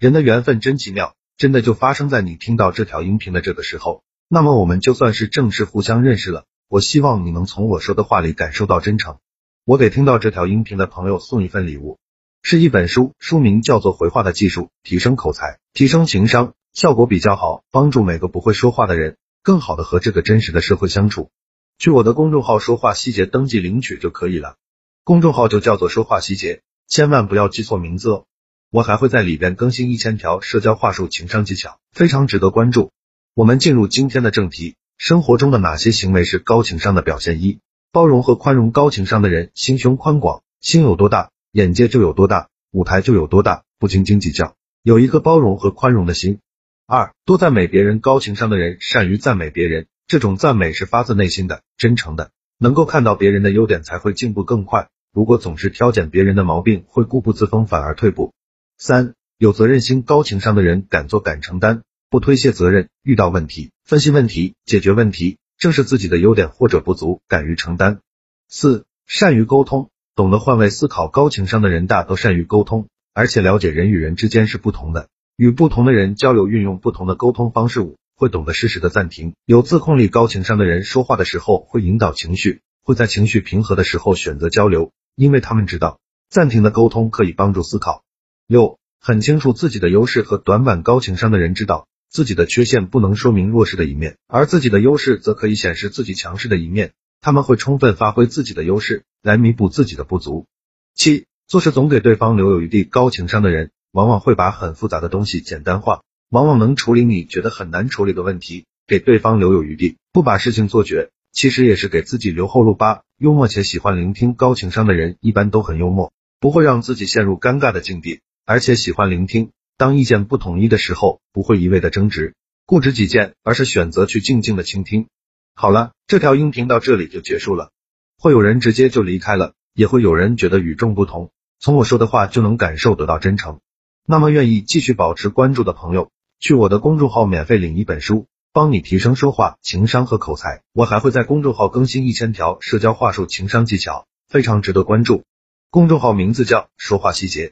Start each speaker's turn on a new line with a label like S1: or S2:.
S1: 人的缘分真奇妙，真的就发生在你听到这条音频的这个时候。那么我们就算是正式互相认识了。我希望你能从我说的话里感受到真诚。我给听到这条音频的朋友送一份礼物，是一本书，书名叫做《回话的技术：提升口才，提升情商》，效果比较好，帮助每个不会说话的人更好的和这个真实的社会相处。去我的公众号“说话细节”登记领取就可以了，公众号就叫做“说话细节”，千万不要记错名字哦。我还会在里边更新一千条社交话术、情商技巧，非常值得关注。我们进入今天的正题。生活中的哪些行为是高情商的表现？一、包容和宽容。高情商的人心胸宽广，心有多大，眼界就有多大，舞台就有多大，不斤斤计较，有一个包容和宽容的心。二、多赞美别人。高情商的人善于赞美别人，这种赞美是发自内心的、真诚的，能够看到别人的优点才会进步更快。如果总是挑拣别人的毛病，会固步自封，反而退步。三、有责任心。高情商的人敢做敢承担。不推卸责任，遇到问题分析问题，解决问题，正是自己的优点或者不足，敢于承担。四、善于沟通，懂得换位思考。高情商的人大都善于沟通，而且了解人与人之间是不同的，与不同的人交流，运用不同的沟通方式。五、会懂得适时的暂停，有自控力。高情商的人说话的时候会引导情绪，会在情绪平和的时候选择交流，因为他们知道暂停的沟通可以帮助思考。六、很清楚自己的优势和短板。高情商的人知道。自己的缺陷不能说明弱势的一面，而自己的优势则可以显示自己强势的一面。他们会充分发挥自己的优势来弥补自己的不足。七，做事总给对方留有余地。高情商的人往往会把很复杂的东西简单化，往往能处理你觉得很难处理的问题，给对方留有余地，不把事情做绝，其实也是给自己留后路。八，幽默且喜欢聆听。高情商的人一般都很幽默，不会让自己陷入尴尬的境地，而且喜欢聆听。当意见不统一的时候，不会一味的争执、固执己见，而是选择去静静的倾听。好了，这条音频到这里就结束了。会有人直接就离开了，也会有人觉得与众不同，从我说的话就能感受得到真诚。那么愿意继续保持关注的朋友，去我的公众号免费领一本书，帮你提升说话、情商和口才。我还会在公众号更新一千条社交话术、情商技巧，非常值得关注。公众号名字叫说话细节。